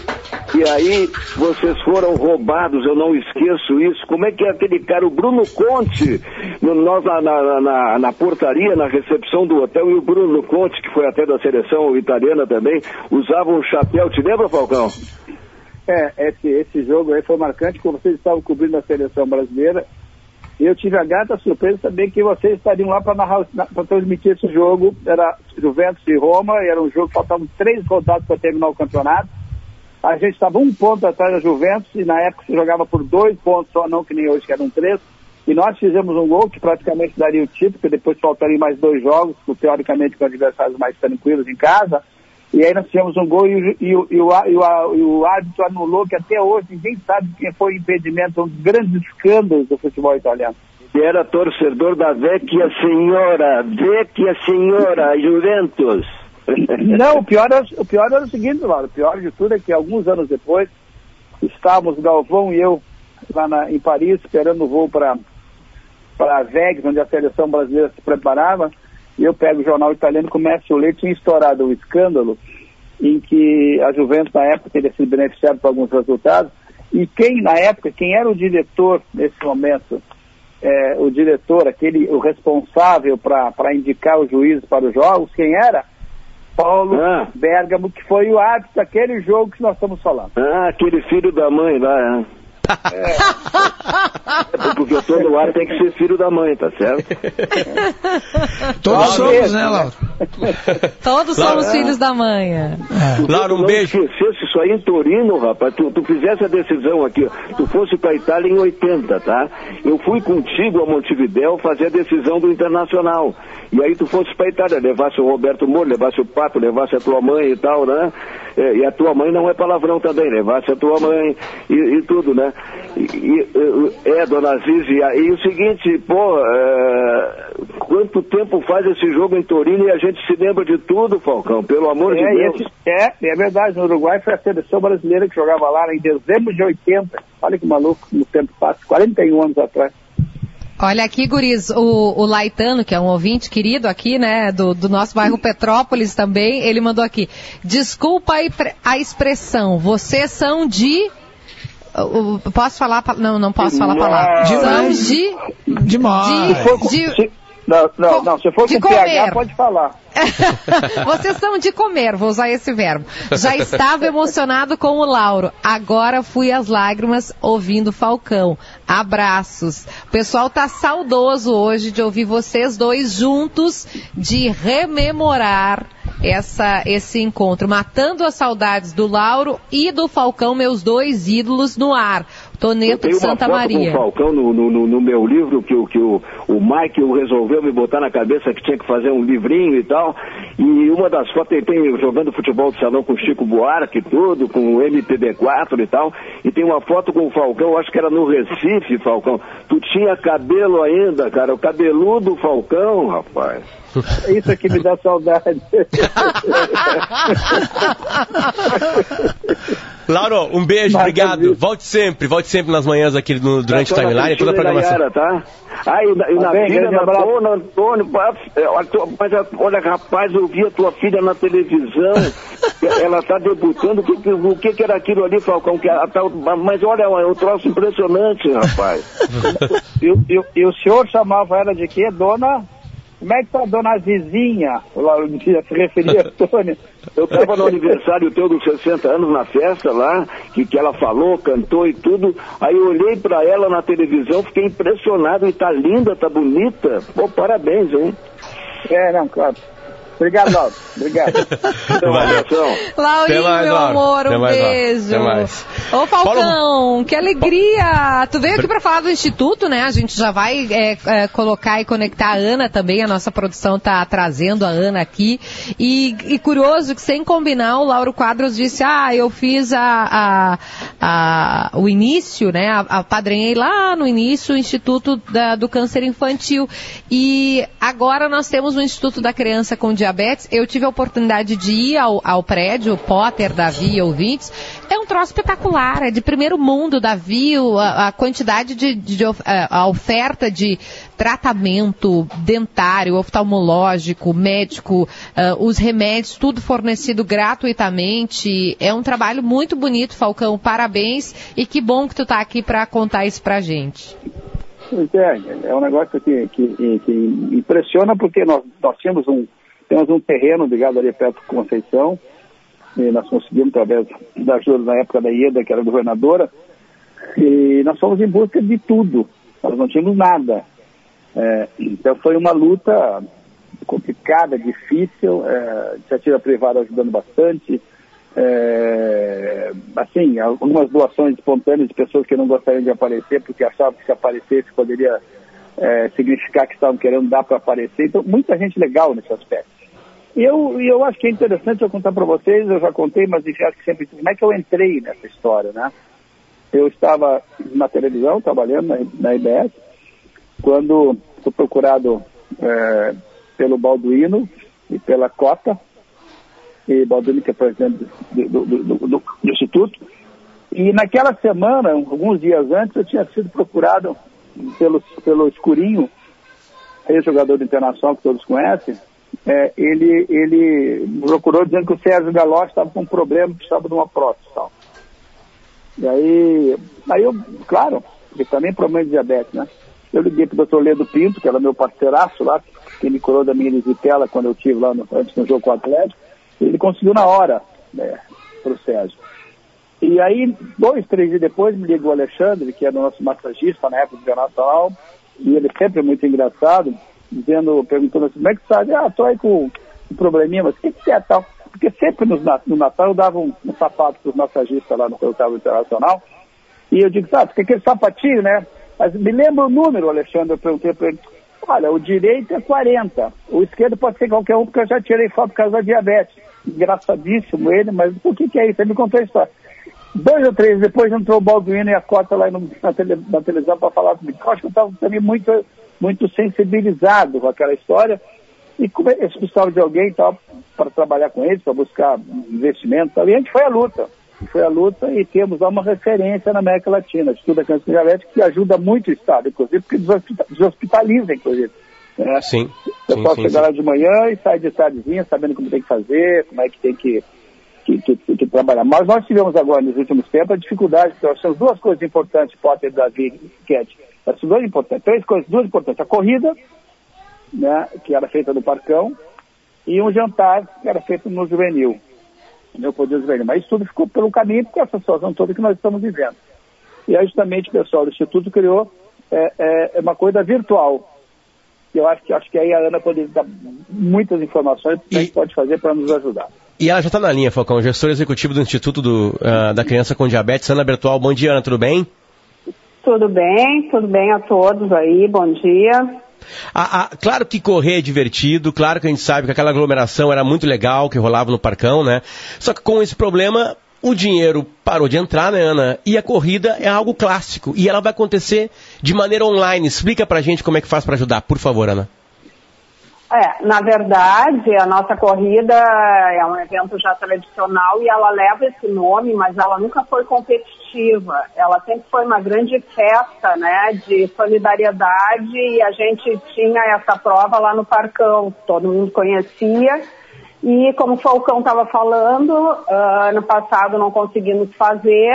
E aí vocês foram roubados, eu não esqueço isso. Como é que é aquele cara, o Bruno Conte, no- nós na, na, na- na portaria, na recepção do hotel, e o Bruno Conte, que foi até da seleção italiana também, usava um chapéu. Te lembra, Falcão? É, esse, esse jogo aí foi marcante, porque vocês estavam cobrindo a seleção brasileira. E eu tive a grata surpresa saber que vocês estariam lá para transmitir esse jogo. Era Juventus e Roma, era um jogo, faltavam três rodadas para terminar o campeonato. A gente estava um ponto atrás da Juventus, e na época se jogava por dois pontos só, não que nem hoje, que eram três. E nós fizemos um gol que praticamente daria o título, porque depois faltariam mais dois jogos, teoricamente com adversários mais tranquilos em casa. E aí nós fizemos um gol e, o- e, e, o, e, o, e o árbitro anulou, que até hoje ninguém sabe quem foi o impedimento, um dos grandes escândalos do futebol italiano. era torcedor da Vecchia Senhora, Vecchia Senhora, Juventus. Não, o pior, era, o pior era o seguinte, Laura, o pior de tudo é que alguns anos depois, estávamos, Galvão e eu, lá na- em Paris, esperando o voo para para Vegas, onde a seleção brasileira se preparava, e eu pego o jornal italiano começo a ler, tinha estourado o escândalo em que a Juventus, na época, teria sido beneficiada por alguns resultados, e quem, na época, quem era o diretor nesse momento, é, o diretor, aquele, o responsável para indicar os juízes para os jogos, quem era? Paulo Ah. Bergamo, que foi o árbitro daquele jogo que nós estamos falando. Ah, aquele filho da mãe lá, é. É porque todo ar tem que ser filho da mãe, tá certo? Todos Lauro somos, mesmo, né, Lauro? Todos somos filhos da manhã. É. Laura, um beijo. esquecesse isso aí em Torino, rapaz. Tu, tu fizesse a decisão aqui, tu fosse pra Itália em 80, tá? Eu fui contigo a Montevidéu fazer a decisão do Internacional. E aí tu fosse pra Itália, levasse o Roberto Moro, levasse o Pato, levasse a tua mãe e tal, né? É, e a tua mãe não é palavrão também, levasse a tua mãe e, e tudo, né? E, e, é, dona Zizi, e, o seguinte, pô, é, quanto tempo faz esse jogo em Torino e a gente se lembra de tudo, Falcão, pelo amor de É, e Deus. esse- é, é verdade, no Uruguai foi a seleção brasileira que jogava lá em dezembro de 80. Olha que maluco, no tempo passa, 41 anos atrás. Olha aqui, guris, o, o Laitano, que é um ouvinte querido aqui, né, do, do nosso bairro Petrópolis também, ele mandou aqui, desculpa a, a expressão, vocês são de... posso falar? Não, não posso falar a palavra. São de... Demais. De- Se, Não, não, não, se for com PH, pode falar. Vocês são de comer, vou usar esse verbo. Já estava emocionado com o Lauro. Agora fui às lágrimas ouvindo Falcão. Abraços. O pessoal tá saudoso hoje de ouvir vocês dois juntos, de rememorar essa, esse encontro, matando as saudades do Lauro e do Falcão, meus dois ídolos no ar. Toneto de Santa Maria. Eu Falcão no, no, no, meu livro que, que o, o Mike resolveu me botar na cabeça que tinha que fazer um livrinho e tal. E uma das fotos tem, tem jogando futebol de salão com Chico Buarque e tudo, com o MPB4 e tal. E tem uma foto com o Falcão, acho que era no Recife, Falcão. Tu tinha cabelo ainda, cara, o cabeludo Falcão, rapaz. É isso aqui me dá saudade. Lauro, um beijo, Mas, obrigado. Volte sempre, volte sempre nas manhãs aqui no, durante o timeline, toda a programação. Galera, tá? Ah, e na, e na bem, filha, na dona Antônio, mas olha, rapaz, eu vi a tua filha na televisão, ela tá debutando, o que, o que, que era aquilo ali, Falcão? Que ela tá, mas olha, é um troço impressionante, rapaz. e, e, e o senhor chamava ela de quê? Dona... Como é que tá a dona Zizinha? Lá, se referia a Tônia. Eu estava no aniversário teu dos 60 anos, na festa lá, que, que ela falou, cantou e tudo. Aí eu olhei para ela na televisão, fiquei impressionado. E tá linda, tá bonita. Pô, parabéns, hein? É, não, claro. Obrigado, Lauro. Obrigado. Valeu. Laurinho, mais, meu amor, um mais, beijo. Ô, Falcão, Paulo... que alegria! Tu veio aqui para falar do Instituto, né? A gente já vai é, é, colocar e conectar a Ana também. A nossa produção tá trazendo a Ana aqui. E, e curioso que, sem combinar, o Lauro Quadros disse: Ah, eu fiz a, a, a o início, né? A, a padrinhei lá no início o Instituto da, do Câncer Infantil. E agora nós temos o Instituto da Criança com Diabetes diabetes, eu tive a oportunidade de ir ao, ao prédio, Potter, Davi ouvintes. É um troço espetacular, é de primeiro mundo, Davi, a, a quantidade de, de, de a oferta de tratamento dentário, oftalmológico, médico, uh, os remédios, tudo fornecido gratuitamente. É um trabalho muito bonito, Falcão. Parabéns e que bom que tu está aqui para contar isso para gente. É, é um negócio que, que, que impressiona porque nós, nós tínhamos um, temos um terreno ligado ali perto de Conceição, e nós conseguimos, através da ajuda na época da Ieda, que era governadora, e nós fomos em busca de tudo. Nós não tínhamos nada. É, então foi uma luta complicada, difícil, é, iniciativa privada ajudando bastante. É, assim, algumas doações espontâneas de pessoas que não gostariam de aparecer porque achavam que se aparecesse poderia é, significar que estavam querendo dar para aparecer. Então, muita gente legal nesse aspecto. E eu, eu acho que é interessante eu contar para vocês, eu já contei, mas acho que sempre, como é que eu entrei nessa história, né? Eu estava na televisão, trabalhando na, na IBS, quando fui procurado é, pelo Balduino e pela Cota, e Balduino que é presidente do, do, do, do, Instituto, e naquela semana, alguns dias antes, eu tinha sido procurado pelo, pelo Escurinho, ex-jogador do Internacional que todos conhecem, é, ele, ele procurou dizendo que o Sérgio Galós estava com um problema, precisava de uma prótese e tal. E aí, aí eu, claro, porque também problema de diabetes, né? Eu liguei para o doutor Ledo Pinto, que era meu parceiraço lá, que me curou da minha erisipela quando eu tive lá no, antes no jogo com o Atlético. Ele conseguiu na hora, né, para o Sérgio. E aí, dois, três dias depois, me ligou o Alexandre, que era o nosso massagista na época do Natal, e ele sempre é muito engraçado, dizendo, perguntando assim, como é que sabe? Ah, tô aí com um probleminha, mas o que, que é tal? Porque sempre no, Natal eu dava um, um sapato para os massagistas lá no Hotel Internacional, e eu digo, sabe, porque aquele sapatinho, né? Mas me lembra o número, Alexandre, eu perguntei para ele. Olha, o direito é 40, o esquerdo pode ser qualquer um, porque eu já tirei foto por causa da diabetes. Engraçadíssimo ele, mas o que, que é isso? Ele me contou a história. Dois ou três depois entrou o Balduino e a Cota lá no, na, tele, na, televisão para falar comigo. Eu acho que eu estava também muito muito sensibilizado com aquela história e eles precisavam de alguém para trabalhar com eles, para buscar investimento tal. E a gente foi à luta. Foi à luta e temos lá uma referência na América Latina, Estuda Câncer Diabético, que ajuda muito o Estado, inclusive, porque deshospitaliza, inclusive. Né? Sim. Sim, pode sim, chegar sim. lá de manhã e sai de tardezinha, sabendo como tem que fazer, como é que tem que, que, que, que, trabalhar. Mas nós tivemos agora, nos últimos tempos, a dificuldade, porque nós temos duas coisas importantes, Potter, Davi e Cat. Essas duas importantes, três coisas, duas importantes. A corrida né, que era feita no Parcão, e um jantar que era feito no Juvenil, no Poder Juvenil. Mas isso tudo ficou pelo caminho, porque essa situação toda que nós estamos vivendo. E aí, justamente, o pessoal do Instituto criou é, é, é uma coisa virtual. Eu acho que, acho que aí a Ana poderia dar muitas informações que a gente pode fazer para nos ajudar. E ela já está na linha, Falcão, gestor executivo do Instituto do, uh, da Criança com Diabetes, Ana Bertual. Bom dia, Ana, tudo bem? Tudo bem, tudo bem a todos aí, bom dia. Ah, ah, claro que correr é divertido, claro que a gente sabe que aquela aglomeração era muito legal, que rolava no Parcão, né? Só que com esse problema, o dinheiro parou de entrar, né, Ana? E a corrida é algo clássico. E ela vai acontecer de maneira online. Explica pra gente como é que faz para ajudar, por favor, Ana. É, na verdade, a nossa corrida é um evento já tradicional e ela leva esse nome, mas ela nunca foi competitiva. Ela sempre foi uma grande festa, né, de solidariedade e a gente tinha essa prova lá no Parcão, todo mundo conhecia. E como o Falcão estava falando, uh, ano passado não conseguimos fazer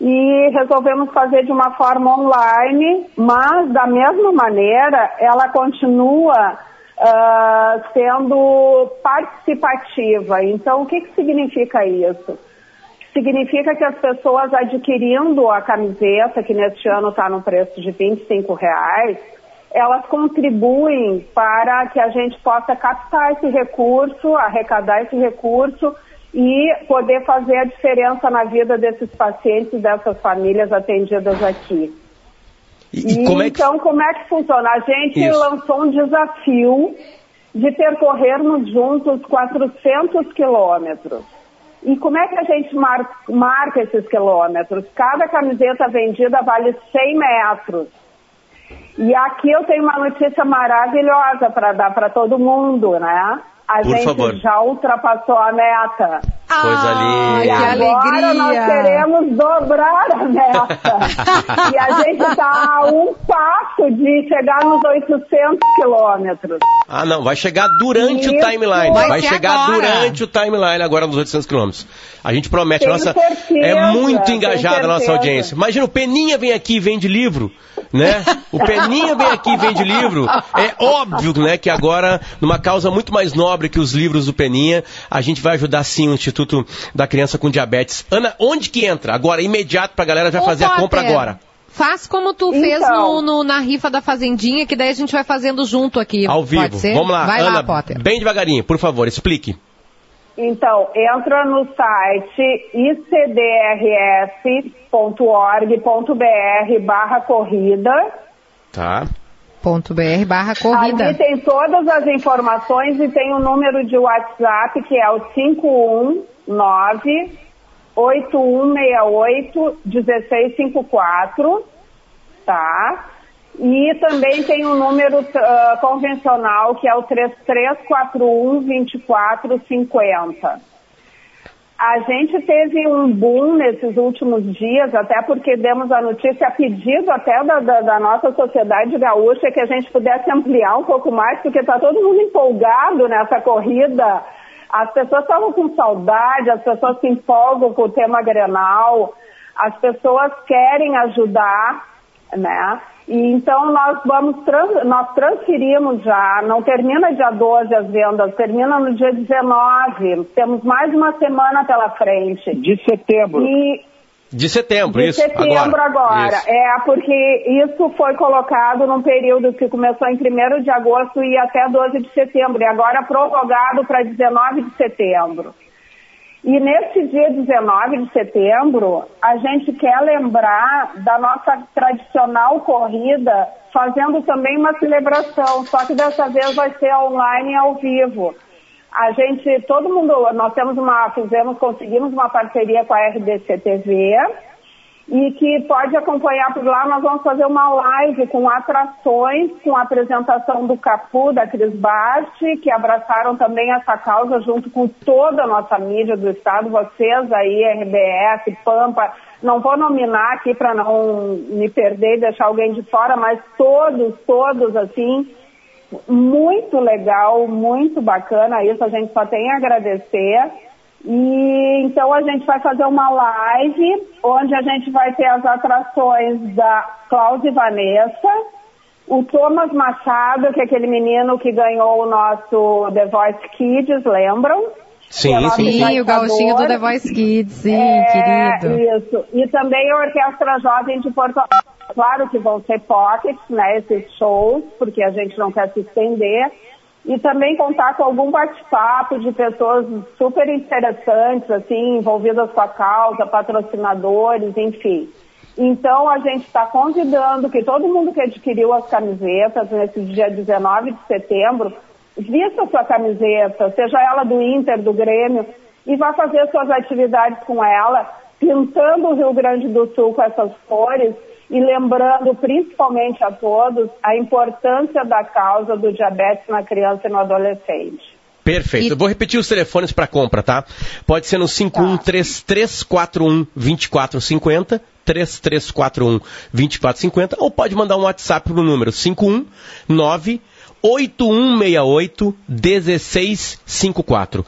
e resolvemos fazer de uma forma online, mas da mesma maneira ela continua uh, sendo participativa. Então, o que, que significa isso? Significa que as pessoas adquirindo a camiseta, que neste ano está no preço de 25 reais, elas contribuem para que a gente possa captar esse recurso, arrecadar esse recurso e poder fazer a diferença na vida desses pacientes dessas famílias atendidas aqui. E, e como é que... Então, como é que funciona? A gente Isso. lançou um desafio de percorrermos juntos 400 quilômetros. E como é que a gente mar marca esses quilômetros? Cada camiseta vendida vale 100 metros. E aqui eu tenho uma notícia maravilhosa para dar para todo mundo, né? A Por gente favor. já ultrapassou a meta. Coisa linda. E agora nós queremos dobrar a meta. e a gente está a um passo de chegar nos 800 quilômetros. Ah, não, vai chegar durante Isso. o timeline. Vai, vai chegar agora. durante o timeline agora nos 800 quilômetros. A gente promete. Tenho nossa, certeza, é muito engajada a nossa audiência. Imagina, o Peninha vem aqui e vende livro, né? O Peninha vem aqui e vende livro. É óbvio, né, que agora, numa causa muito mais nobre que os livros do Peninha, a gente vai ajudar sim o Instituto da Criança com Diabetes. Ana, onde que entra? Agora, imediato pra galera já Ô, fazer Potter. a compra agora. Faz como tu então, fez no, no, na rifa da Fazendinha, que daí a gente vai fazendo junto aqui. Ao vivo. Vamos lá, vai Ana, lá, Potter. bem devagarinho, por favor, explique. Então, entra no site icdrs.org.br barra corrida. Tá. Ponto .br barra corrida. Ali tem todas as informações e tem o um número de WhatsApp que é o 519 8168 1654, tá? E também tem um número uh, convencional que é o 3341 2450. A gente teve um boom nesses últimos dias, até porque demos a notícia a pedido até da, da, da nossa sociedade gaúcha que a gente pudesse ampliar um pouco mais, porque está todo mundo empolgado nessa corrida. As pessoas estavam com saudade, as pessoas se empolgam com o tema Grenal, as pessoas querem ajudar, né? E então nós vamos trans, nós transferimos já, não termina dia 12 as vendas, termina no dia 19. Temos mais uma semana pela frente. De setembro. E de setembro, de isso. De setembro agora. agora. É, porque isso foi colocado num período que começou em 1 de agosto e até 12 de setembro, e agora prorrogado para 19 de setembro. E nesse dia 19 de setembro, a gente quer lembrar da nossa tradicional corrida, fazendo também uma celebração, só que dessa vez vai ser online e ao vivo. A gente, todo mundo, nós temos uma, fizemos, conseguimos uma parceria com a RDC TV, e que pode acompanhar por lá. Nós vamos fazer uma live com atrações, com a apresentação do Capu, da Cris Bart, que abraçaram também essa causa junto com toda a nossa mídia do Estado, vocês aí, RBS, Pampa, não vou nominar aqui para não me perder e deixar alguém de fora, mas todos, todos, assim, muito legal, muito bacana isso, a gente só tem a agradecer. E então a gente vai fazer uma live onde a gente vai ter as atrações da Cláudia e Vanessa, O Thomas Machado, que é aquele menino que ganhou o nosso The Voice Kids, lembram? Sim, é sim. Sim, o gauchinho do The Voice Kids, sim, é, querido. Isso. E também a Orquestra Jovem de Porto Alegre. Claro que vão ser pockets, né, esses shows, porque a gente não quer se estender. E também contar com algum bate-papo de pessoas super interessantes, assim, envolvidas com a causa, patrocinadores, enfim. Então, a gente está convidando que todo mundo que adquiriu as camisetas nesse dia 19 de setembro, vista sua camiseta, seja ela do Inter, do Grêmio, e vá fazer suas atividades com ela, pintando o Rio Grande do Sul com essas cores e lembrando principalmente a todos a importância da causa do diabetes na criança e no adolescente. Perfeito. E... Eu vou repetir os telefones para compra, tá? Pode ser no 513341 2450, 3341 2450, ou pode mandar um WhatsApp pro número 519 8168 1654.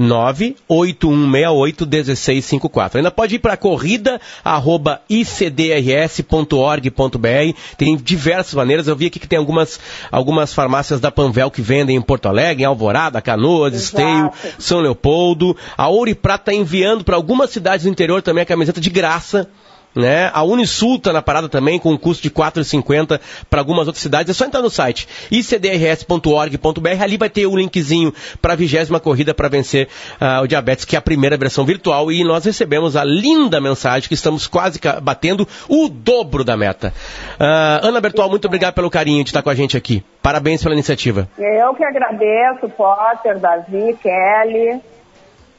981681654. Ainda pode ir para corrida@icdrs.org.br. Tem diversas maneiras. Eu vi aqui que tem algumas algumas farmácias da Panvel que vendem em Porto Alegre, em Alvorada, Canoas, Esteio, São Leopoldo. A Ouro e Prata está enviando para algumas cidades do interior também a camiseta de graça né? A Unisul está na parada também com um custo de R$ 4,50 para algumas outras cidades. É só entrar no site icdrs.org.br, ali vai ter o linkzinho para a vigésima corrida para vencer uh, o diabetes, que é a primeira versão virtual. E nós recebemos a linda mensagem que estamos quase batendo o dobro da meta. Uh, Ana Bertual, muito obrigado pelo carinho de estar com a gente aqui. Parabéns pela iniciativa. Eu que agradeço, Potter, Davi, Kelly.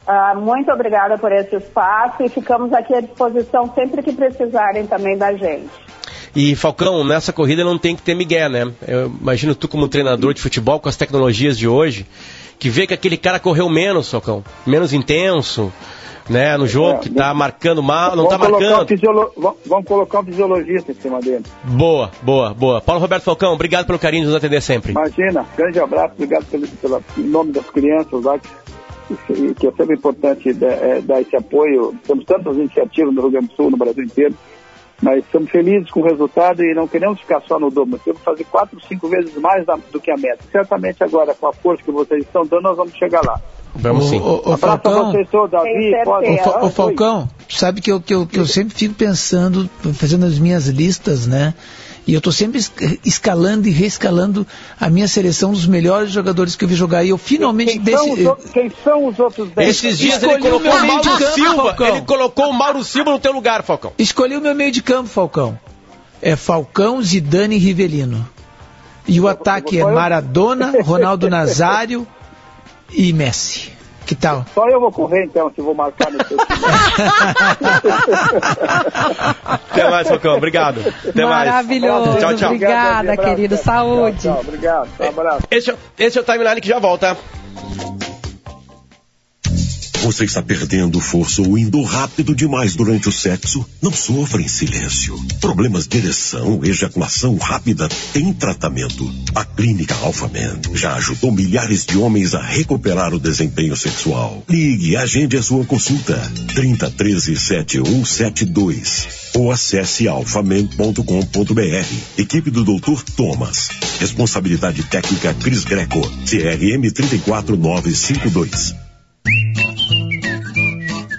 Uh, muito obrigada por esse espaço e ficamos aqui à disposição sempre que precisarem também da gente. E Falcão, nessa corrida não tem que ter migué, né? Eu imagino tu como treinador de futebol com as tecnologias de hoje, que vê que aquele cara correu menos, Falcão, menos intenso, né, no jogo, é, que tá marcando mal, não tá marcando. Um fisiolo... Vamos colocar um fisiologista em cima dele. Boa, boa, boa. Paulo Roberto Falcão, obrigado pelo carinho de nos atender sempre. Imagina, grande abraço, obrigado pelo, pelo, em nome das crianças lá que é sempre importante é, dar esse apoio. Temos tantas iniciativas no Rio Grande do Sul, no Brasil inteiro, mas estamos felizes com o resultado e não queremos ficar só no dobro. Temos que fazer quatro, cinco vezes mais do que a meta. Certamente agora, com a força que vocês estão dando, nós vamos chegar lá. Vamos sim. O, o, o Falcão, vocês todos, Davi, pode... o, o Falcão, sabe que eu, que, eu, que eu sempre fico pensando, fazendo as minhas listas, né? E eu estou sempre escalando e reescalando a minha seleção dos melhores jogadores que eu vi jogar. E eu finalmente quem, desse... são, os, quem são os outros 10? Esses dias ele colocou o Mauro campo, Silva. Falcão. Ele colocou o Mauro Silva no teu lugar, Falcão. Escolhi o meu meio de campo, Falcão. É Falcão, Zidane e Rivelino. E o ataque é Maradona, Ronaldo Nazário e Messi. Que tal? Só eu vou correr então, se vou marcar no seu Até mais, Falcão. Obrigado. Até Maravilhoso. mais. Tchau, tchau. Obrigada, querido. Saúde. Tchau, tchau. Obrigado. Um abraço. Esse, é esse é o timeline que já volta. Você está perdendo força ou indo rápido demais durante o sexo? Não sofra em silêncio. Problemas de ereção, ejaculação rápida tem tratamento. A Clínica Alphaman já ajudou milhares de homens a recuperar o desempenho sexual. Ligue e agende a sua consulta. 30 13 7172 ou acesse alfaman.com.br. Equipe do Dr. Thomas. Responsabilidade técnica Cris Greco. CRM 34952.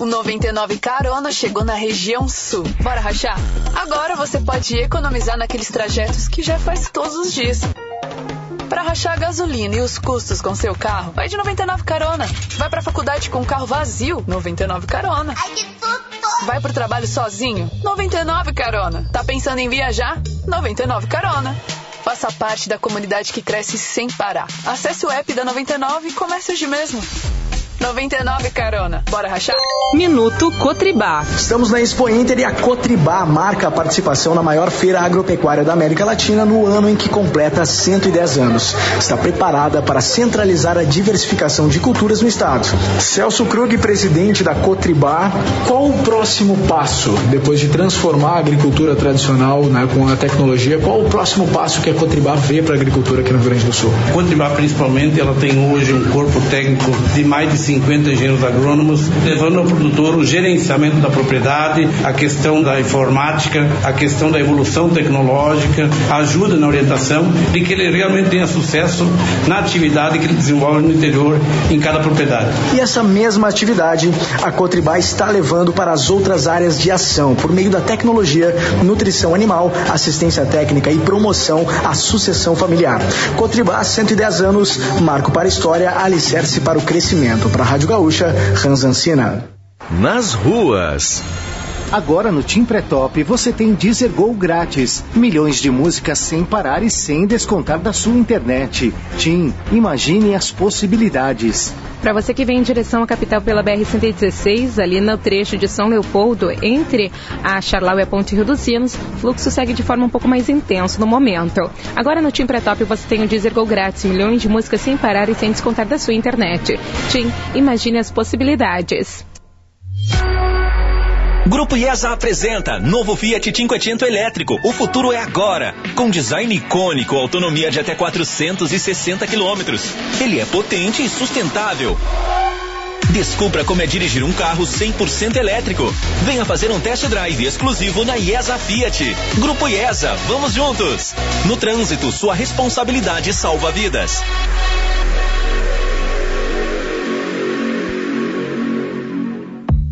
O 99 Carona chegou na região sul. Bora rachar? Agora você pode economizar naqueles trajetos que já faz todos os dias. Para rachar a gasolina e os custos com seu carro, vai de 99 Carona. Vai para a faculdade com o carro vazio, 99 Carona. Ai, que tudo! Vai pro trabalho sozinho, 99 Carona. Tá pensando em viajar? 99 Carona. Faça parte da comunidade que cresce sem parar. Acesse o app da 99 e comece hoje mesmo. 99 carona. Bora rachar? Minuto Cotribá. Estamos na Expo Inter e a Cotribá marca a participação na maior feira agropecuária da América Latina no ano em que completa 110 anos. Está preparada para centralizar a diversificação de culturas no estado. Celso Krug, presidente da Cotribá, qual o próximo passo depois de transformar a agricultura tradicional né, com a tecnologia? Qual o próximo passo que a Cotribá vê para a agricultura aqui no Rio Grande do Sul? A Cotribá, principalmente, ela tem hoje um corpo técnico de mais de 50 engenheiros agrônomos, levando ao produtor o gerenciamento da propriedade, a questão da informática, a questão da evolução tecnológica, ajuda na orientação, de que ele realmente tenha sucesso na atividade que ele desenvolve no interior, em cada propriedade. E essa mesma atividade a Cotribá está levando para as outras áreas de ação, por meio da tecnologia, nutrição animal, assistência técnica e promoção à sucessão familiar. Cotribá, 110 anos, marco para a história, alicerce para o crescimento. Para a Rádio Gaúcha, Hans Ancina. Nas ruas. Agora no Tim Pré-Top você tem Deezer Go grátis. Milhões de músicas sem parar e sem descontar da sua internet. Tim, imagine as possibilidades. Para você que vem em direção à capital pela BR-116, ali no trecho de São Leopoldo, entre a Charlau e a Ponte Rio dos Sinos, o fluxo segue de forma um pouco mais intenso no momento. Agora no Tim Pré-Top você tem o Deezer Go grátis, milhões de músicas sem parar e sem descontar da sua internet. Tim, imagine as possibilidades. Grupo IESA apresenta novo Fiat Cinquecento elétrico. O futuro é agora. Com design icônico, autonomia de até 460 quilômetros. Ele é potente e sustentável. Descubra como é dirigir um carro 100% elétrico. Venha fazer um test drive exclusivo na IESA Fiat. Grupo IESA, vamos juntos. No trânsito, sua responsabilidade salva vidas.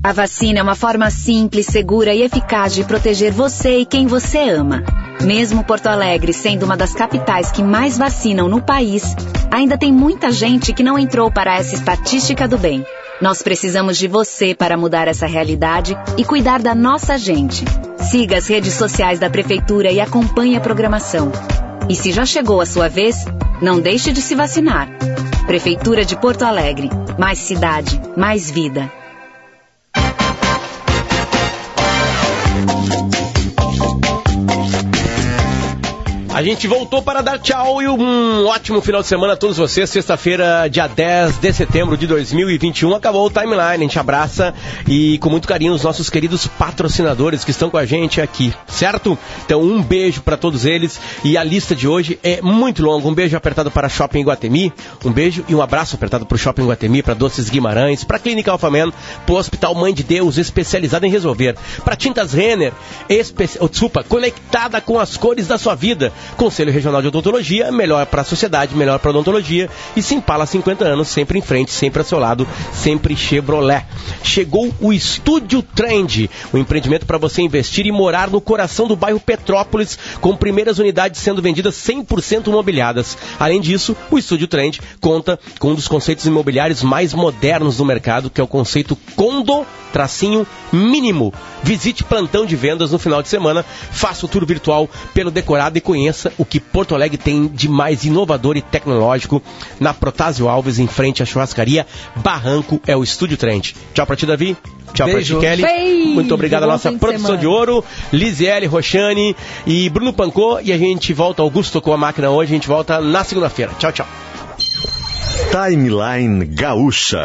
A vacina é uma forma simples, segura e eficaz de proteger você e quem você ama. Mesmo Porto Alegre sendo uma das capitais que mais vacinam no país, ainda tem muita gente que não entrou para essa estatística do bem. Nós precisamos de você para mudar essa realidade e cuidar da nossa gente. Siga as redes sociais da Prefeitura e acompanhe a programação. E se já chegou a sua vez, não deixe de se vacinar. Prefeitura de Porto Alegre. Mais cidade, mais vida. フフフフ。A gente voltou para dar tchau e um ótimo final de semana a todos vocês. Sexta-feira, dia 10 de setembro de 2021. Acabou o timeline. A gente abraça e com muito carinho os nossos queridos patrocinadores que estão com a gente aqui, certo? Então, um beijo para todos eles. E a lista de hoje é muito longa. Um beijo apertado para Shopping Guatemi. Um beijo e um abraço apertado para o Shopping Guatemi, para Doces Guimarães, para Clínica Alfaman, para o Hospital Mãe de Deus, especializado em resolver. Para Tintas Renner, espe... oh, desculpa, conectada com as cores da sua vida. Conselho Regional de Odontologia, melhor para a sociedade, melhor para a odontologia. E Simpala 50 anos, sempre em frente, sempre ao seu lado, sempre Chevrolet. Chegou o Estúdio Trend, o um empreendimento para você investir e morar no coração do bairro Petrópolis, com primeiras unidades sendo vendidas 100% mobiliadas. Além disso, o Estúdio Trend conta com um dos conceitos imobiliários mais modernos do mercado, que é o conceito Condo tracinho mínimo. Visite plantão de vendas no final de semana, faça o tour virtual pelo decorado e conheça o que Porto Alegre tem de mais inovador e tecnológico na Protásio Alves, em frente à churrascaria Barranco, é o Estúdio Trend. Tchau pra ti, Davi. Tchau Beijo. pra ti, Kelly. Beijo. Muito obrigado à nossa de produção semana. de ouro, Lisiele, Roxane e Bruno Pancô. E a gente volta, Augusto com a máquina hoje, a gente volta na segunda-feira. Tchau, tchau. Timeline Gaúcha.